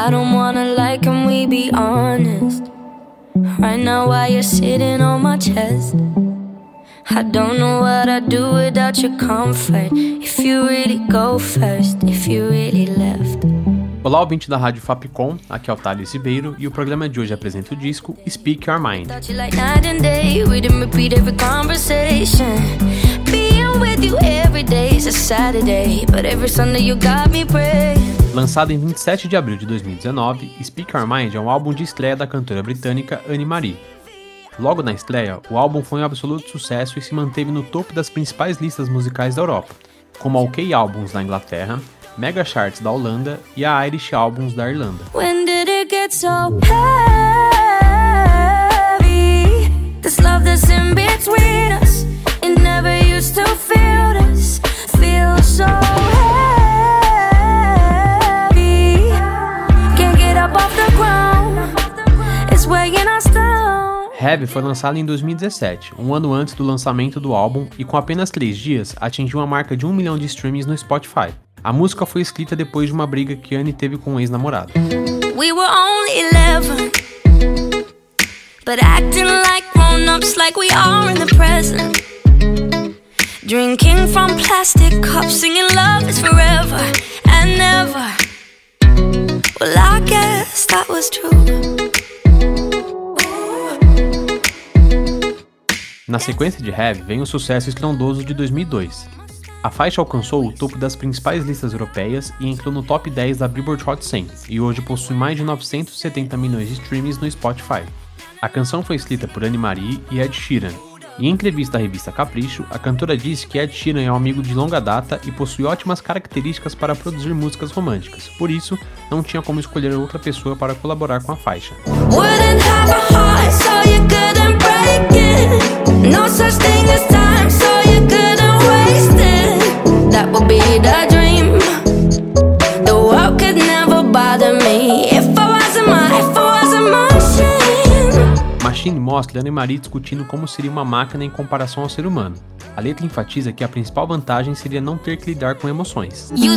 I don't wanna lie, can we be honest? Right now, while you're sitting on my chest, I don't know what I'd do without your comfort. If you really go first, if you really left. Olá, ouvinte da Rádio Fapcom, aqui é o Thales Ribeiro e o programa de hoje apresenta o disco Speak Your Mind. Like. Being with you every day is a Saturday, but every Sunday you got me praying. Lançado em 27 de abril de 2019, Speak Your Mind é um álbum de estreia da cantora britânica Anne Marie. Logo na estreia, o álbum foi um absoluto sucesso e se manteve no topo das principais listas musicais da Europa, como a OK Albums da Inglaterra, Mega Charts da Holanda e a Irish Albums da Irlanda. Heavy foi lançado em 2017, um ano antes do lançamento do álbum, e com apenas três dias atingiu a marca de um milhão de streams no Spotify. A música foi escrita depois de uma briga que Anne teve com um ex-namorado. We were only 11, but acting like grown ups like we are in the present. Drinking from plastic cups, singing love is forever and never. Well, I guess that was true. Na sequência de Heavy vem o sucesso estrondoso de 2002. A faixa alcançou o topo das principais listas europeias e entrou no top 10 da Billboard Hot 100 e hoje possui mais de 970 milhões de streams no Spotify. A canção foi escrita por Anne Marie e Ed Sheeran. Em entrevista à revista Capricho, a cantora disse que Ed Sheeran é um amigo de longa data e possui ótimas características para produzir músicas românticas, por isso não tinha como escolher outra pessoa para colaborar com a faixa. Machine. Mostra Anne Marie discutindo como seria uma máquina em comparação ao ser humano. A letra enfatiza que a principal vantagem seria não ter que lidar com emoções. You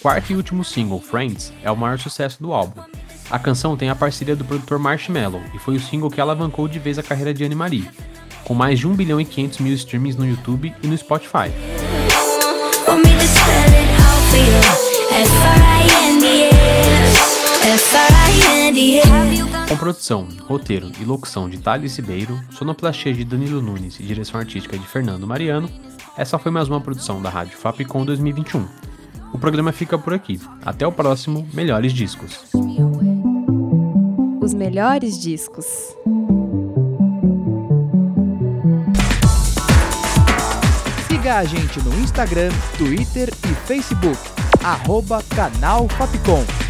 Quarto e último single, Friends, é o maior sucesso do álbum. A canção tem a parceria do produtor Marshmello e foi o single que alavancou de vez a carreira de Anne Marie, com mais de 1 bilhão e 500 mil streams no YouTube e no Spotify. Com produção, roteiro e locução de Thales Ribeiro, sonoplastia de Danilo Nunes e direção artística de Fernando Mariano, essa foi mais uma produção da Rádio Fapcom 2021. O programa fica por aqui. Até o próximo Melhores Discos. Os melhores discos. Siga a gente no Instagram, Twitter e Facebook. Arroba Canal Fapcom.